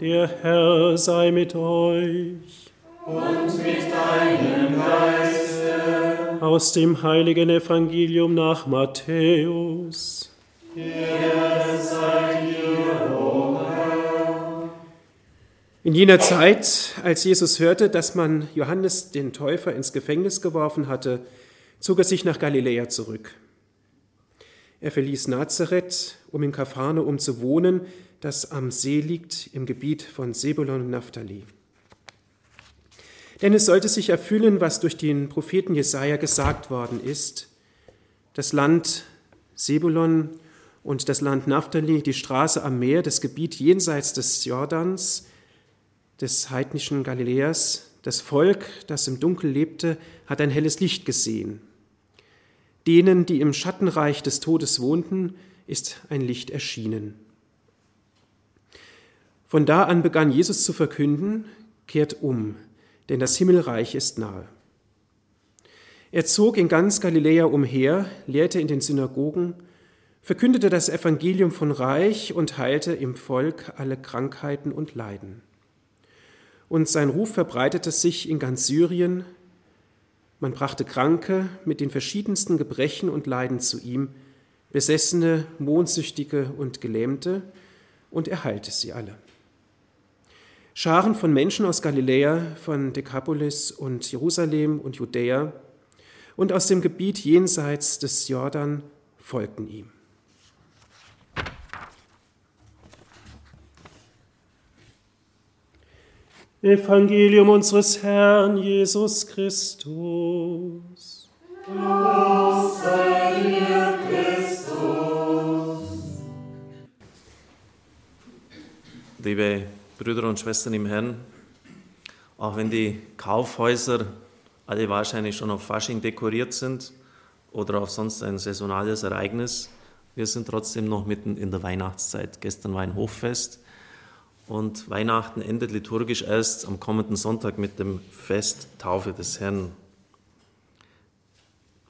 Der Herr sei mit euch. Und mit deinem Geiste. Aus dem heiligen Evangelium nach Matthäus. Ehre sei dir, o Herr. In jener Zeit, als Jesus hörte, dass man Johannes den Täufer ins Gefängnis geworfen hatte, zog er sich nach Galiläa zurück. Er verließ Nazareth, um in Kapharnaum zu wohnen, das am See liegt im Gebiet von Sebulon und Naphtali. Denn es sollte sich erfüllen, was durch den Propheten Jesaja gesagt worden ist. Das Land Sebulon und das Land Naphtali, die Straße am Meer, das Gebiet jenseits des Jordans, des heidnischen Galiläas, das Volk, das im Dunkel lebte, hat ein helles Licht gesehen. Denen, die im Schattenreich des Todes wohnten, ist ein Licht erschienen. Von da an begann Jesus zu verkünden, kehrt um, denn das Himmelreich ist nahe. Er zog in ganz Galiläa umher, lehrte in den Synagogen, verkündete das Evangelium von Reich und heilte im Volk alle Krankheiten und Leiden. Und sein Ruf verbreitete sich in ganz Syrien. Man brachte Kranke mit den verschiedensten Gebrechen und Leiden zu ihm, Besessene, Mondsüchtige und Gelähmte, und er heilte sie alle. Scharen von Menschen aus Galiläa, von Dekapolis und Jerusalem und Judäa und aus dem Gebiet jenseits des Jordan folgten ihm. Evangelium unseres Herrn Jesus Christus. Lob sei dir, Christus. Liebe Brüder und Schwestern im Herrn, auch wenn die Kaufhäuser alle wahrscheinlich schon auf Fasching dekoriert sind oder auf sonst ein saisonales Ereignis, wir sind trotzdem noch mitten in der Weihnachtszeit. Gestern war ein Hochfest und Weihnachten endet liturgisch erst am kommenden Sonntag mit dem Fest Taufe des Herrn.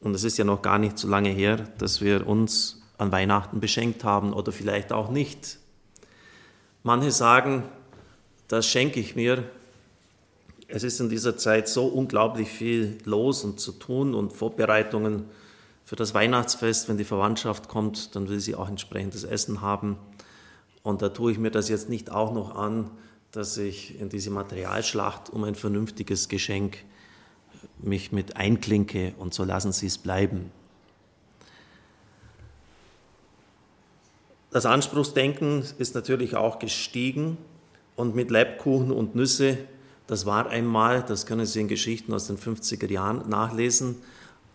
Und es ist ja noch gar nicht so lange her, dass wir uns an Weihnachten beschenkt haben oder vielleicht auch nicht. Manche sagen, das schenke ich mir. Es ist in dieser Zeit so unglaublich viel los und zu tun und Vorbereitungen für das Weihnachtsfest. Wenn die Verwandtschaft kommt, dann will sie auch entsprechendes Essen haben. Und da tue ich mir das jetzt nicht auch noch an, dass ich in diese Materialschlacht um ein vernünftiges Geschenk mich mit einklinke und so lassen Sie es bleiben. Das Anspruchsdenken ist natürlich auch gestiegen und mit Lebkuchen und Nüsse, das war einmal, das können Sie in Geschichten aus den 50er Jahren nachlesen.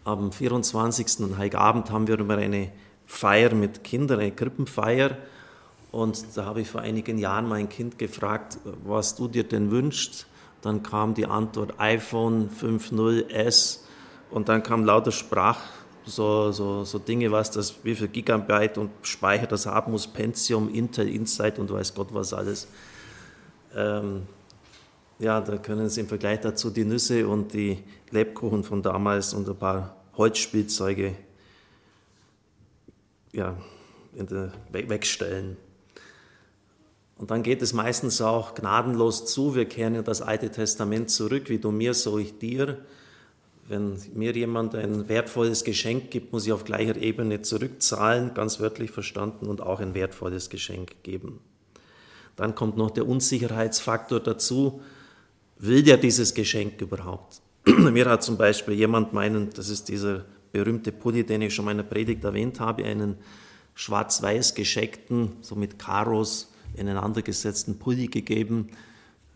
Am 24. und Heiligabend haben wir immer eine Feier mit Kindern, eine Krippenfeier. Und da habe ich vor einigen Jahren mein Kind gefragt, was du dir denn wünschst. Dann kam die Antwort iPhone 5.0S und dann kam lauter Sprach, so, so, so Dinge, was das, wie viel Gigabyte und Speicher das haben muss, Pentium, Intel, Insight und weiß Gott was alles. Ähm, ja, da können Sie im Vergleich dazu die Nüsse und die Lebkuchen von damals und ein paar Holzspielzeuge ja, der, wegstellen. Und dann geht es meistens auch gnadenlos zu. Wir kehren ja das Alte Testament zurück, wie du mir, so ich dir. Wenn mir jemand ein wertvolles Geschenk gibt, muss ich auf gleicher Ebene zurückzahlen, ganz wörtlich verstanden, und auch ein wertvolles Geschenk geben. Dann kommt noch der Unsicherheitsfaktor dazu. Will der dieses Geschenk überhaupt? Mir hat zum Beispiel jemand meinen, das ist dieser berühmte Pulli, den ich schon in meiner Predigt erwähnt habe, einen schwarz-weiß gescheckten, so mit Karos ineinandergesetzten Pulli gegeben.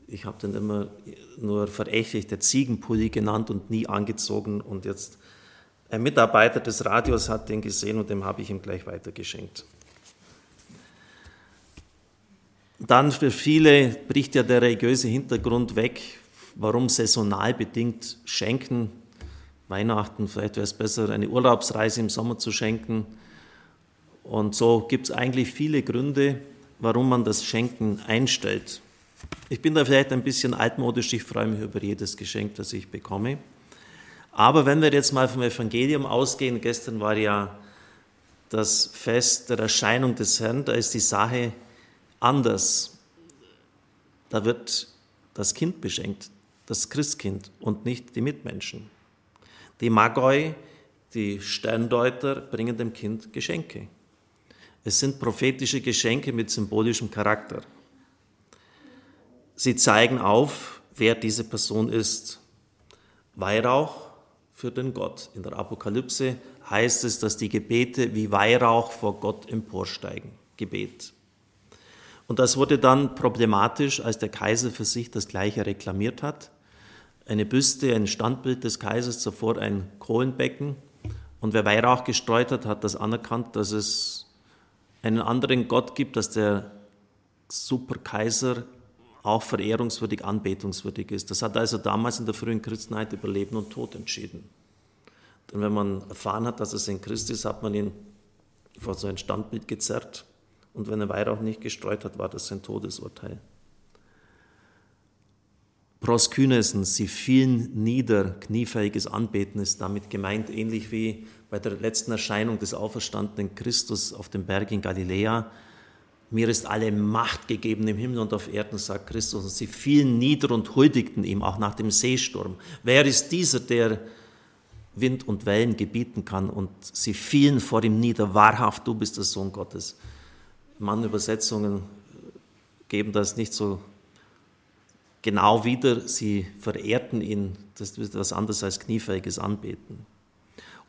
Ich habe den immer nur verächtlich der Ziegenpulli genannt und nie angezogen. Und jetzt ein Mitarbeiter des Radios hat den gesehen und dem habe ich ihm gleich weitergeschenkt. Dann für viele bricht ja der religiöse Hintergrund weg. Warum saisonal bedingt schenken? Weihnachten, vielleicht wäre es besser, eine Urlaubsreise im Sommer zu schenken. Und so gibt es eigentlich viele Gründe, warum man das Schenken einstellt. Ich bin da vielleicht ein bisschen altmodisch, ich freue mich über jedes Geschenk, das ich bekomme. Aber wenn wir jetzt mal vom Evangelium ausgehen, gestern war ja das Fest der Erscheinung des Herrn, da ist die Sache anders. da wird das Kind beschenkt, das Christkind und nicht die Mitmenschen. Die Magoi, die Sterndeuter, bringen dem Kind Geschenke. Es sind prophetische Geschenke mit symbolischem Charakter. Sie zeigen auf, wer diese Person ist. Weihrauch für den Gott. In der Apokalypse heißt es, dass die Gebete wie Weihrauch vor Gott emporsteigen. Gebet. Und das wurde dann problematisch, als der Kaiser für sich das Gleiche reklamiert hat. Eine Büste, ein Standbild des Kaisers, zuvor ein Kohlenbecken. Und wer Weihrauch gestreut hat, hat das anerkannt, dass es einen anderen Gott gibt, dass der Superkaiser auch verehrungswürdig, anbetungswürdig ist. Das hat also damals in der frühen Christenheit über Leben und Tod entschieden. Denn wenn man erfahren hat, dass es ein Christ ist, hat man ihn vor so ein Standbild gezerrt und wenn er Weihrauch nicht gestreut hat, war das sein Todesurteil. Proskynesen, sie fielen nieder, kniefähiges Anbeten ist damit gemeint, ähnlich wie bei der letzten Erscheinung des auferstandenen Christus auf dem Berg in Galiläa. Mir ist alle Macht gegeben im Himmel und auf Erden, sagt Christus. Und sie fielen nieder und huldigten ihm, auch nach dem Seesturm. Wer ist dieser, der Wind und Wellen gebieten kann? Und sie fielen vor ihm nieder. Wahrhaft, du bist der Sohn Gottes. Mann-Übersetzungen geben das nicht so genau wieder. Sie verehrten ihn, das ist was anderes als kniefähiges Anbeten.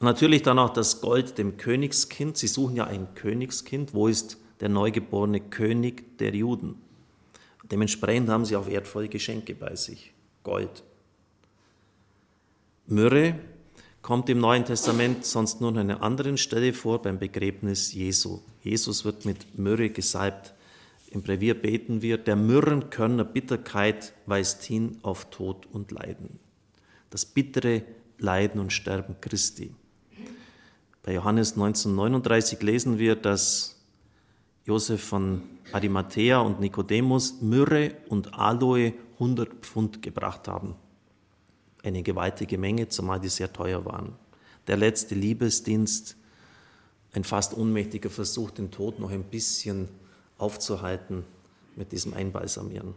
Und natürlich dann auch das Gold dem Königskind. Sie suchen ja ein Königskind. Wo ist der neugeborene König der Juden? Dementsprechend haben sie auch wertvolle Geschenke bei sich. Gold. Myrrhe kommt im Neuen Testament sonst nur an einer anderen Stelle vor, beim Begräbnis Jesu. Jesus wird mit Myrrhe gesalbt. Im Brevier beten wir, der Myrrenkörner Bitterkeit weist hin auf Tod und Leiden. Das bittere Leiden und Sterben Christi. Bei Johannes 1939 lesen wir, dass Josef von Arimathea und Nikodemus Myrrhe und Aloe 100 Pfund gebracht haben. Eine gewaltige Menge, zumal die sehr teuer waren. Der letzte Liebesdienst ein fast unmächtiger Versuch, den Tod noch ein bisschen aufzuhalten mit diesem Einbalsamieren.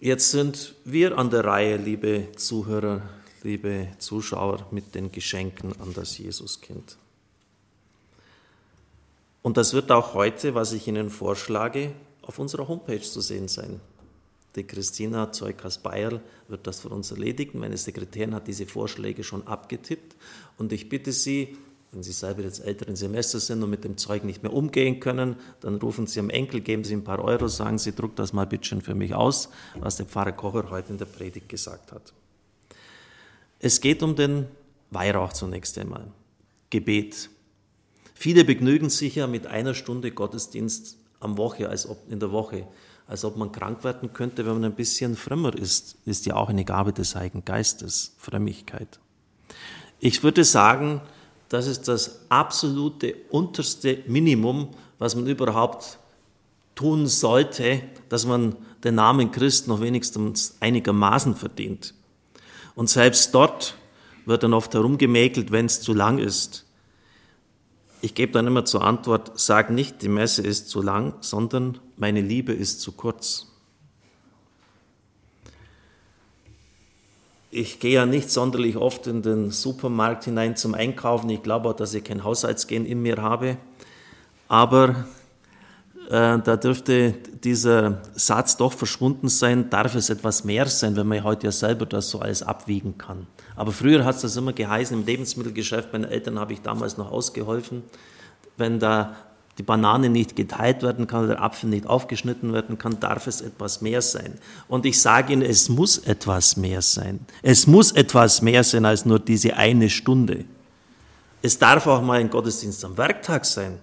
Jetzt sind wir an der Reihe, liebe Zuhörer, liebe Zuschauer, mit den Geschenken an das Jesuskind. Und das wird auch heute, was ich Ihnen vorschlage, auf unserer Homepage zu sehen sein. Die Christina Zeukas-Bayerl wird das für uns erledigen. Meine Sekretärin hat diese Vorschläge schon abgetippt. Und ich bitte Sie, wenn Sie selber jetzt älteren Semester sind und mit dem Zeug nicht mehr umgehen können, dann rufen Sie am Enkel, geben Sie ein paar Euro, sagen Sie, druck das mal bitte schön für mich aus, was der Pfarrer Kocher heute in der Predigt gesagt hat. Es geht um den Weihrauch zunächst einmal. Gebet. Viele begnügen sich ja mit einer Stunde Gottesdienst am Woche, als ob in der Woche als ob man krank werden könnte, wenn man ein bisschen frömmer ist. Ist ja auch eine Gabe des Heiligen Geistes, Frömmigkeit. Ich würde sagen, das ist das absolute unterste Minimum, was man überhaupt tun sollte, dass man den Namen Christ noch wenigstens einigermaßen verdient. Und selbst dort wird dann oft herumgemäkelt, wenn es zu lang ist. Ich gebe dann immer zur Antwort, sag nicht, die Messe ist zu lang, sondern meine Liebe ist zu kurz. Ich gehe ja nicht sonderlich oft in den Supermarkt hinein zum Einkaufen. Ich glaube auch, dass ich kein Haushaltsgehen in mir habe. Aber da dürfte dieser Satz doch verschwunden sein, darf es etwas mehr sein, wenn man heute ja selber das so alles abwiegen kann. Aber früher hat es das immer geheißen, im Lebensmittelgeschäft, meinen Eltern habe ich damals noch ausgeholfen, wenn da die Banane nicht geteilt werden kann, der Apfel nicht aufgeschnitten werden kann, darf es etwas mehr sein. Und ich sage Ihnen, es muss etwas mehr sein. Es muss etwas mehr sein als nur diese eine Stunde. Es darf auch mal ein Gottesdienst am Werktag sein.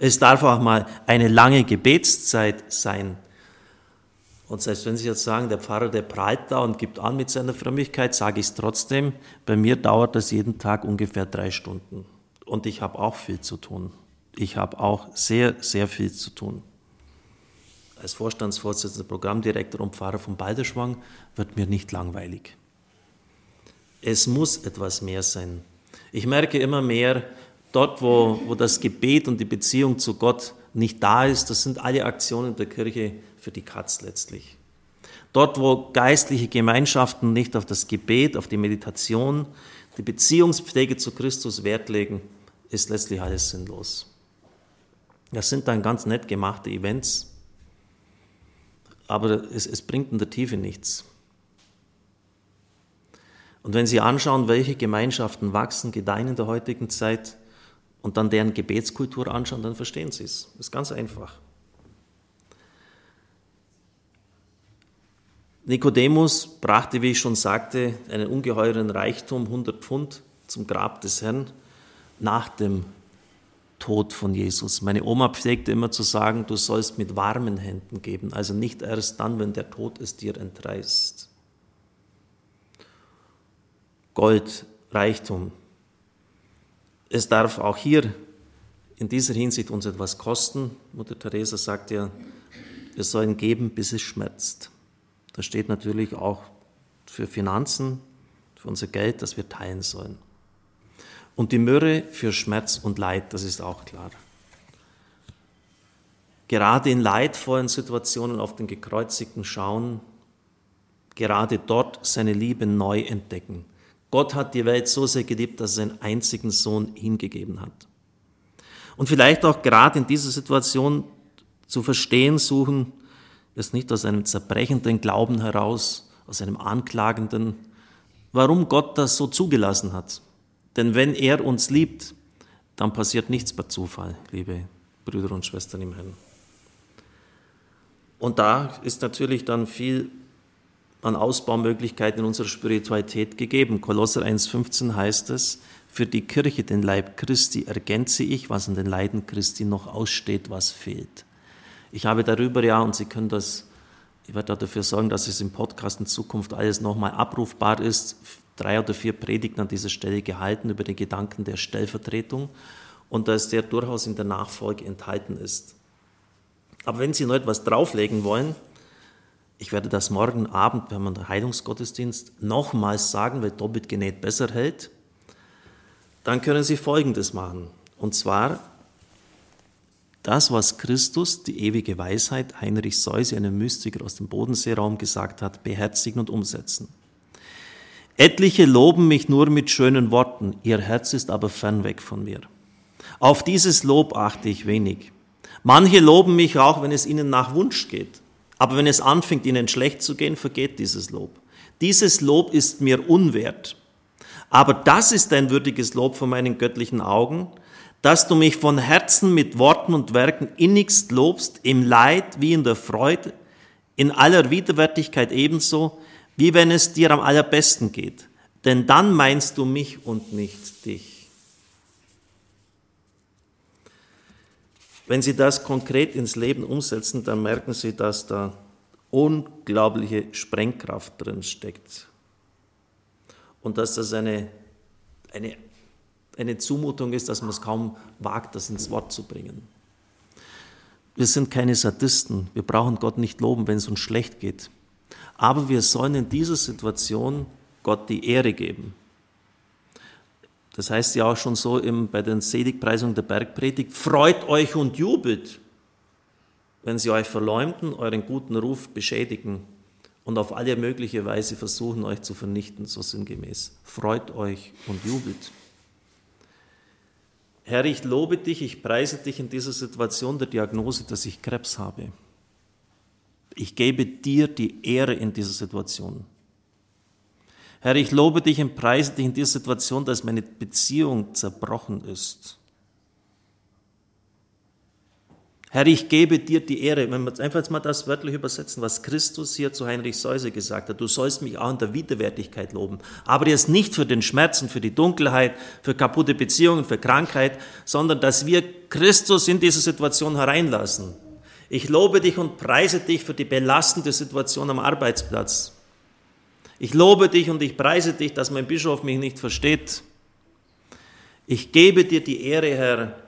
Es darf auch mal eine lange Gebetszeit sein. Und selbst wenn Sie jetzt sagen, der Pfarrer, der prahlt da und gibt an mit seiner Frömmigkeit, sage ich es trotzdem, bei mir dauert das jeden Tag ungefähr drei Stunden. Und ich habe auch viel zu tun. Ich habe auch sehr, sehr viel zu tun. Als Vorstandsvorsitzender, Programmdirektor und Pfarrer von Balderschwang wird mir nicht langweilig. Es muss etwas mehr sein. Ich merke immer mehr, dort, wo, wo das Gebet und die Beziehung zu Gott nicht da ist, das sind alle Aktionen der Kirche für die Katz letztlich. Dort, wo geistliche Gemeinschaften nicht auf das Gebet, auf die Meditation, die Beziehungspflege zu Christus Wert legen, ist letztlich alles sinnlos. Das sind dann ganz nett gemachte Events, aber es, es bringt in der Tiefe nichts. Und wenn Sie anschauen, welche Gemeinschaften wachsen, gedeihen in der heutigen Zeit und dann deren Gebetskultur anschauen, dann verstehen Sie es. Das ist ganz einfach. Nikodemus brachte, wie ich schon sagte, einen ungeheuren Reichtum, 100 Pfund, zum Grab des Herrn nach dem Tod von Jesus. Meine Oma pflegte immer zu sagen, du sollst mit warmen Händen geben, also nicht erst dann, wenn der Tod es dir entreißt. Gold, Reichtum. Es darf auch hier in dieser Hinsicht uns etwas kosten. Mutter Teresa sagt ja, wir sollen geben, bis es schmerzt. Das steht natürlich auch für Finanzen, für unser Geld, das wir teilen sollen. Und die Myrrhe für Schmerz und Leid, das ist auch klar. Gerade in leidvollen Situationen auf den Gekreuzigten schauen, gerade dort seine Liebe neu entdecken. Gott hat die Welt so sehr geliebt, dass er seinen einzigen Sohn hingegeben hat. Und vielleicht auch gerade in dieser Situation zu verstehen suchen, es nicht aus einem zerbrechenden Glauben heraus, aus einem anklagenden, warum Gott das so zugelassen hat. Denn wenn er uns liebt, dann passiert nichts per Zufall, liebe Brüder und Schwestern im Herrn. Und da ist natürlich dann viel an Ausbaumöglichkeiten in unserer Spiritualität gegeben. Kolosser 1,15 heißt es, für die Kirche, den Leib Christi, ergänze ich, was an den Leiden Christi noch aussteht, was fehlt. Ich habe darüber ja, und Sie können das, ich werde dafür sorgen, dass es im Podcast in Zukunft alles nochmal abrufbar ist, drei oder vier Predigten an dieser Stelle gehalten über den Gedanken der Stellvertretung und dass der durchaus in der Nachfolge enthalten ist. Aber wenn Sie noch etwas drauflegen wollen, ich werde das morgen Abend, wenn man den Heilungsgottesdienst, nochmals sagen, weil doppelt genäht besser hält, dann können Sie Folgendes machen. Und zwar das, was Christus, die ewige Weisheit, Heinrich Seuse, einem Mystiker aus dem Bodenseeraum gesagt hat, beherzigen und umsetzen. Etliche loben mich nur mit schönen Worten, ihr Herz ist aber fernweg von mir. Auf dieses Lob achte ich wenig. Manche loben mich auch, wenn es ihnen nach Wunsch geht. Aber wenn es anfängt, ihnen schlecht zu gehen, vergeht dieses Lob. Dieses Lob ist mir unwert. Aber das ist ein würdiges Lob von meinen göttlichen Augen, dass du mich von Herzen mit Worten und Werken innigst lobst, im Leid wie in der Freude, in aller Widerwärtigkeit ebenso, wie wenn es dir am allerbesten geht. Denn dann meinst du mich und nicht dich. Wenn Sie das konkret ins Leben umsetzen, dann merken Sie, dass da unglaubliche Sprengkraft drin steckt. Und dass das eine, eine eine Zumutung ist, dass man es kaum wagt, das ins Wort zu bringen. Wir sind keine Sadisten. Wir brauchen Gott nicht loben, wenn es uns schlecht geht. Aber wir sollen in dieser Situation Gott die Ehre geben. Das heißt ja auch schon so im, bei den Seligpreisungen der Bergpredigt, freut euch und jubelt, wenn sie euch verleumden, euren guten Ruf beschädigen und auf alle mögliche Weise versuchen, euch zu vernichten, so sinngemäß. Freut euch und jubelt. Herr, ich lobe dich, ich preise dich in dieser Situation der Diagnose, dass ich Krebs habe. Ich gebe dir die Ehre in dieser Situation. Herr, ich lobe dich und preise dich in dieser Situation, dass meine Beziehung zerbrochen ist. Herr, ich gebe dir die Ehre. Wenn wir einfach mal das wörtlich übersetzen, was Christus hier zu Heinrich Seuse gesagt hat. Du sollst mich auch in der Widerwärtigkeit loben. Aber jetzt nicht für den Schmerz und für die Dunkelheit, für kaputte Beziehungen, für Krankheit, sondern dass wir Christus in diese Situation hereinlassen. Ich lobe dich und preise dich für die belastende Situation am Arbeitsplatz. Ich lobe dich und ich preise dich, dass mein Bischof mich nicht versteht. Ich gebe dir die Ehre, Herr,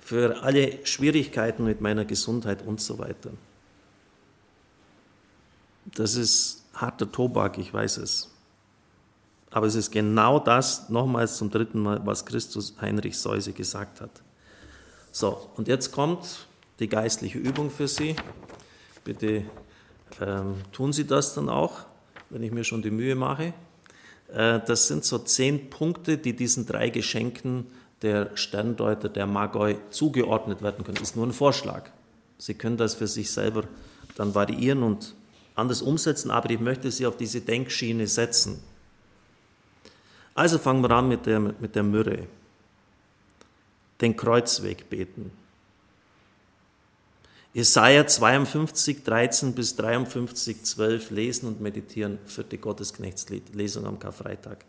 für alle Schwierigkeiten mit meiner Gesundheit und so weiter. Das ist harter Tobak, ich weiß es. Aber es ist genau das, nochmals zum dritten Mal, was Christus Heinrich Seuse gesagt hat. So, und jetzt kommt die geistliche Übung für Sie. Bitte ähm, tun Sie das dann auch, wenn ich mir schon die Mühe mache. Äh, das sind so zehn Punkte, die diesen drei Geschenken der Sterndeuter, der Magoi zugeordnet werden können. Das ist nur ein Vorschlag. Sie können das für sich selber dann variieren und anders umsetzen, aber ich möchte Sie auf diese Denkschiene setzen. Also fangen wir an mit der, mit der Myrrhe. Den Kreuzweg beten. Jesaja 52, 13 bis 53, 12 lesen und meditieren, vierte Gottesknechtslied, Lesung am Karfreitag.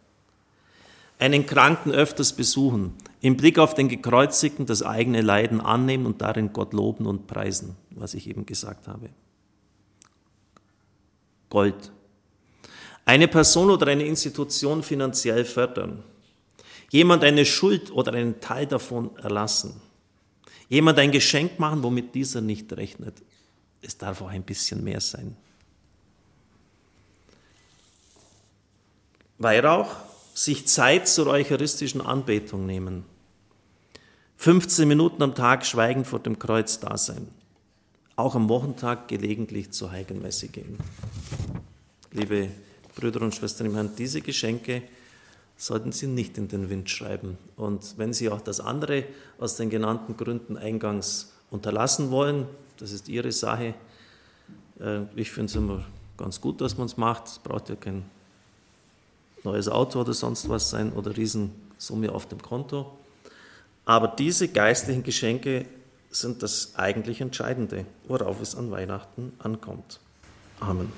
Einen Kranken öfters besuchen, im Blick auf den Gekreuzigten das eigene Leiden annehmen und darin Gott loben und preisen, was ich eben gesagt habe. Gold. Eine Person oder eine Institution finanziell fördern. Jemand eine Schuld oder einen Teil davon erlassen Jemand ein Geschenk machen, womit dieser nicht rechnet. Es darf auch ein bisschen mehr sein. Weihrauch, sich Zeit zur eucharistischen Anbetung nehmen. 15 Minuten am Tag schweigend vor dem Kreuz da sein. Auch am Wochentag gelegentlich zur Heiligenmesse gehen. Liebe Brüder und Schwestern im Herrn, diese Geschenke sollten Sie nicht in den Wind schreiben. Und wenn Sie auch das andere aus den genannten Gründen eingangs unterlassen wollen, das ist Ihre Sache. Äh, ich finde es immer ganz gut, dass man es macht. Es braucht ja kein neues Auto oder sonst was sein oder Riesensumme auf dem Konto. Aber diese geistlichen Geschenke sind das eigentlich Entscheidende, worauf es an Weihnachten ankommt. Amen.